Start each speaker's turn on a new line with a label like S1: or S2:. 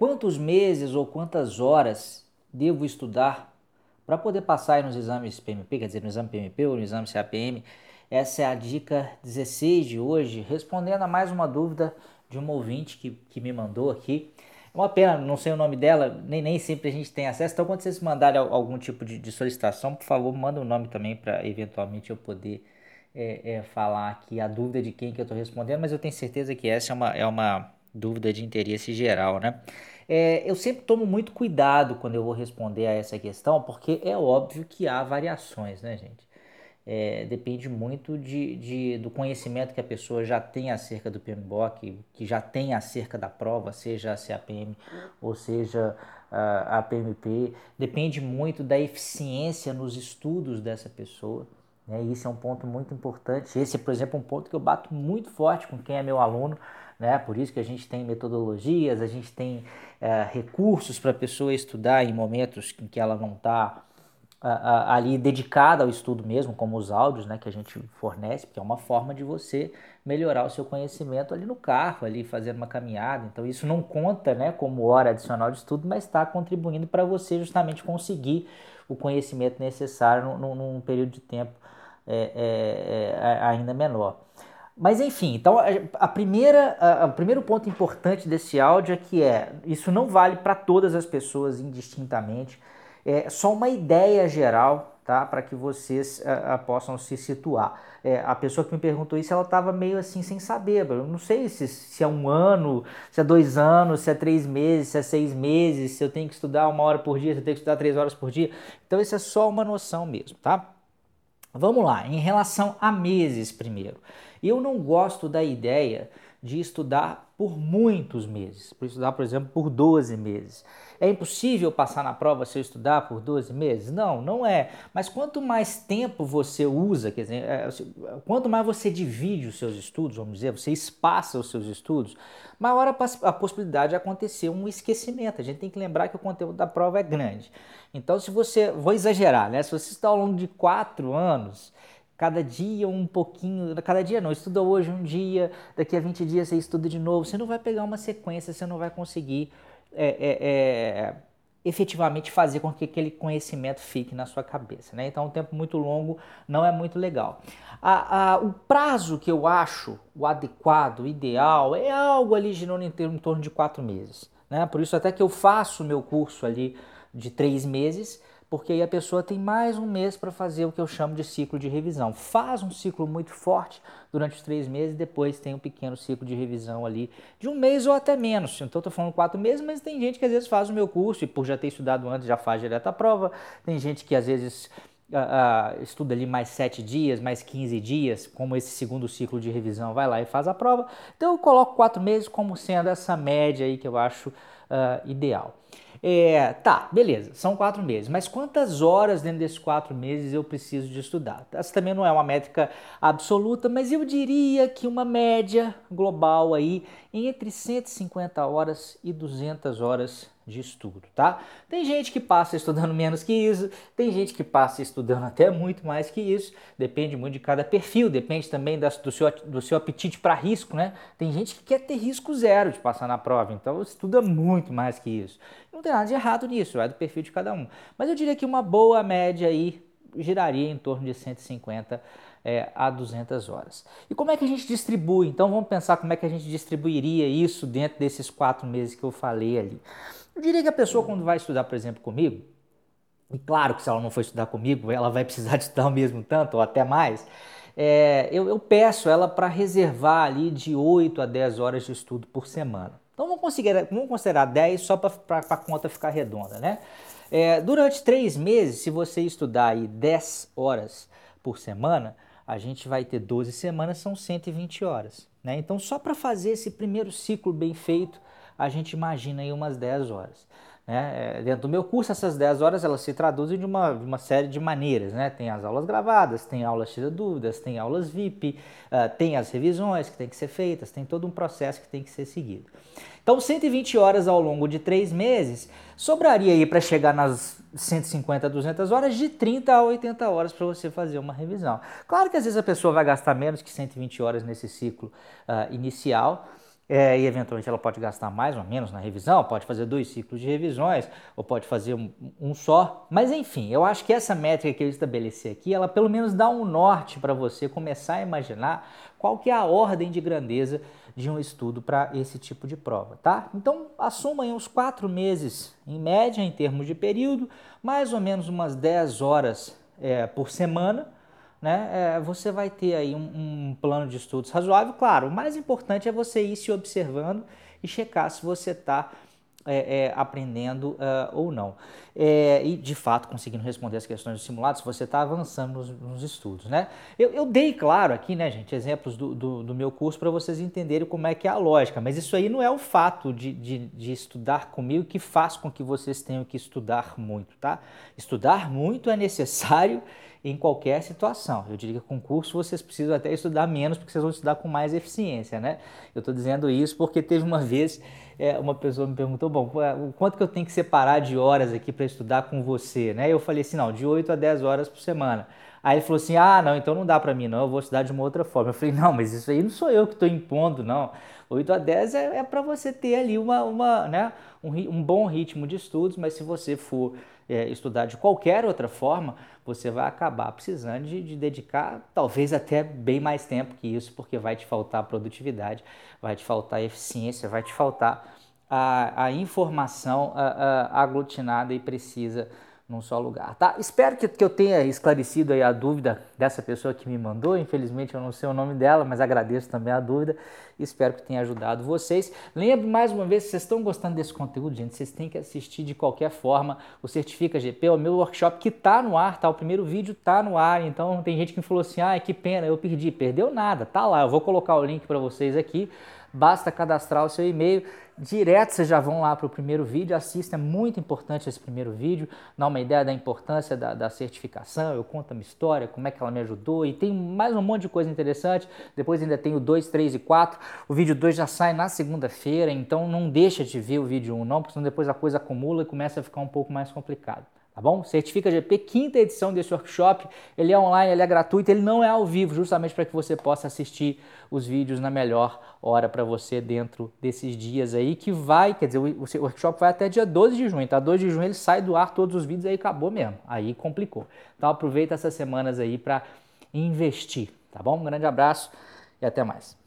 S1: quantos meses ou quantas horas devo estudar para poder passar nos exames PMP, quer dizer, no exame PMP ou no exame CAPM. Essa é a dica 16 de hoje, respondendo a mais uma dúvida de uma ouvinte que, que me mandou aqui. É uma pena, não sei o nome dela, nem, nem sempre a gente tem acesso. Então, quando vocês mandarem algum tipo de, de solicitação, por favor, manda o um nome também para eventualmente eu poder é, é, falar aqui a dúvida de quem que eu estou respondendo, mas eu tenho certeza que essa é uma, é uma dúvida de interesse geral, né? É, eu sempre tomo muito cuidado quando eu vou responder a essa questão, porque é óbvio que há variações, né, gente? É, depende muito de, de, do conhecimento que a pessoa já tem acerca do PMBOK, que já tem acerca da prova, seja a CAPM ou seja a, a PMP. Depende muito da eficiência nos estudos dessa pessoa. Né? Isso é um ponto muito importante. Esse, por exemplo, é um ponto que eu bato muito forte com quem é meu aluno. Né? Por isso que a gente tem metodologias, a gente tem é, recursos para a pessoa estudar em momentos em que ela não está ali dedicada ao estudo mesmo, como os áudios né, que a gente fornece, porque é uma forma de você melhorar o seu conhecimento ali no carro, ali fazendo uma caminhada. Então isso não conta né, como hora adicional de estudo, mas está contribuindo para você justamente conseguir o conhecimento necessário num, num período de tempo é, é, é, ainda menor. Mas enfim, então a primeira, a, o primeiro ponto importante desse áudio é que é isso não vale para todas as pessoas indistintamente é só uma ideia geral, tá? Para que vocês uh, possam se situar. É, a pessoa que me perguntou isso, ela estava meio assim sem saber. Eu não sei se, se é um ano, se é dois anos, se é três meses, se é seis meses, se eu tenho que estudar uma hora por dia, se eu tenho que estudar três horas por dia. Então isso é só uma noção mesmo, tá? Vamos lá, em relação a meses primeiro. Eu não gosto da ideia de estudar por muitos meses, por estudar, por exemplo, por 12 meses. É impossível passar na prova se eu estudar por 12 meses? Não, não é. Mas quanto mais tempo você usa, quer dizer, é, quanto mais você divide os seus estudos, vamos dizer, você espaça os seus estudos, maior a possibilidade de acontecer um esquecimento. A gente tem que lembrar que o conteúdo da prova é grande. Então, se você, vou exagerar, né? Se você está ao longo de quatro anos, cada dia um pouquinho, cada dia não, estuda hoje um dia, daqui a 20 dias você estuda de novo, você não vai pegar uma sequência, você não vai conseguir é, é, é, efetivamente fazer com que aquele conhecimento fique na sua cabeça. Né? Então, um tempo muito longo não é muito legal. A, a, o prazo que eu acho o adequado, o ideal, é algo ali girando em, em torno de quatro meses. Né? Por isso, até que eu faço o meu curso ali de três meses, porque aí a pessoa tem mais um mês para fazer o que eu chamo de ciclo de revisão. Faz um ciclo muito forte durante os três meses, depois tem um pequeno ciclo de revisão ali de um mês ou até menos. Então estou falando quatro meses, mas tem gente que às vezes faz o meu curso e por já ter estudado antes já faz direto a prova. Tem gente que às vezes Uh, uh, estuda ali mais 7 dias, mais 15 dias, como esse segundo ciclo de revisão, vai lá e faz a prova. Então eu coloco 4 meses como sendo essa média aí que eu acho uh, ideal. É, tá, beleza, são quatro meses, mas quantas horas dentro desses quatro meses eu preciso de estudar? Essa também não é uma métrica absoluta, mas eu diria que uma média global aí entre 150 horas e 200 horas de estudo, tá? Tem gente que passa estudando menos que isso, tem gente que passa estudando até muito mais que isso, depende muito de cada perfil, depende também das, do, seu, do seu apetite para risco, né? Tem gente que quer ter risco zero de passar na prova, então estuda muito mais que isso. Não tem nada de errado nisso, é do perfil de cada um. Mas eu diria que uma boa média aí giraria em torno de 150 é, a 200 horas. E como é que a gente distribui? Então vamos pensar como é que a gente distribuiria isso dentro desses quatro meses que eu falei ali. Eu diria que a pessoa, quando vai estudar, por exemplo, comigo, e claro que se ela não for estudar comigo, ela vai precisar de estudar o mesmo tanto ou até mais, é, eu, eu, peço ela para reservar ali de 8 a 10 horas de estudo por semana. Então vamos considerar, vamos considerar 10 só para a conta ficar redonda, né? É, durante três meses, se você estudar aí 10 horas por semana, a gente vai ter 12 semanas, são 120 horas. Né? Então, só para fazer esse primeiro ciclo bem feito, a gente imagina aí umas 10 horas. Né? É, dentro do meu curso, essas 10 horas elas se traduzem de uma, uma série de maneiras. Né? Tem as aulas gravadas, tem aulas de dúvidas, tem aulas VIP, uh, tem as revisões que tem que ser feitas, tem todo um processo que tem que ser seguido. Então, 120 horas ao longo de 3 meses, sobraria aí para chegar nas 150 a 200 horas, de 30 a 80 horas para você fazer uma revisão. Claro que às vezes a pessoa vai gastar menos que 120 horas nesse ciclo uh, inicial, é, e eventualmente ela pode gastar mais ou menos na revisão, pode fazer dois ciclos de revisões, ou pode fazer um, um só. Mas enfim, eu acho que essa métrica que eu estabeleci aqui, ela pelo menos dá um norte para você começar a imaginar qual que é a ordem de grandeza de um estudo para esse tipo de prova, tá? Então assuma aí uns quatro meses em média em termos de período, mais ou menos umas 10 horas é, por semana né, é, você vai ter aí um, um, plano de estudos razoável. Claro, o mais importante é você ir se observando e checar se você está é, é, aprendendo uh, ou não. É, e de fato conseguindo responder as questões do simulado, se você está avançando nos, nos, estudos. Né? Eu, eu, dei, claro, aqui, né, gente, exemplos do, do, do meu curso para vocês entenderem como é que é a lógica, mas isso aí não é o fato de, de, de, estudar comigo que faz com que vocês tenham que estudar muito, tá? Estudar muito é necessário em qualquer situação. Eu diria que com curso vocês precisam até estudar menos, porque vocês vão estudar com mais eficiência, né? Eu estou dizendo isso porque teve uma vez é, uma pessoa me perguntou, bom, quanto que eu tenho que separar de horas aqui para estudar com você, né? Eu falei assim, não, de 8 a 10 horas por semana. Aí ele falou assim, ah, não, então não dá para mim não, eu vou estudar de uma outra forma. Eu falei, não, mas isso aí não sou eu que estou impondo, não. 8 a 10 é, é para você ter ali uma, uma, né, um, um bom ritmo de estudos, mas se você for é, estudar de qualquer outra forma, você vai acabar precisando de, de, dedicar talvez até bem mais tempo que isso, porque vai te faltar produtividade, vai te faltar eficiência, vai te faltar a, a informação a, a, aglutinada e precisa num só lugar, tá? Espero que, que eu tenha esclarecido aí a dúvida dessa pessoa que me mandou. Infelizmente eu não sei o nome dela, mas agradeço também a dúvida. Espero que tenha ajudado vocês. Lembre mais uma vez, se vocês estão gostando desse conteúdo, gente, vocês têm que assistir de qualquer forma o Certifica GP, é o meu workshop que tá no ar, tá? O primeiro vídeo tá no ar, então tem gente que falou assim: "Ah, que pena, eu perdi". Perdeu nada, tá lá. Eu vou colocar o link para vocês aqui. Basta cadastrar o seu e-mail direto vocês já vão lá para o primeiro vídeo, assista, é muito importante esse primeiro vídeo, dá uma ideia da importância da, da, certificação, eu conto a minha história, como é que ela me ajudou e tem mais um monte de coisa interessante, depois ainda tem o 2, 3 e 4, o vídeo 2 já sai na segunda-feira, então não deixa de ver o vídeo 1 não, porque senão depois a coisa acumula e começa a ficar um pouco mais complicado tá bom? Certifica GP, quinta edição desse workshop, ele é online, ele é gratuito, ele não é ao vivo, justamente para que você possa assistir os vídeos na melhor hora para você dentro desses dias aí, que vai, quer dizer, o, workshop vai até dia 12 de junho, tá? 12 de junho ele sai do ar todos os vídeos, aí acabou mesmo, aí complicou. Então aproveita essas semanas aí para investir, tá bom? Um grande abraço e até mais.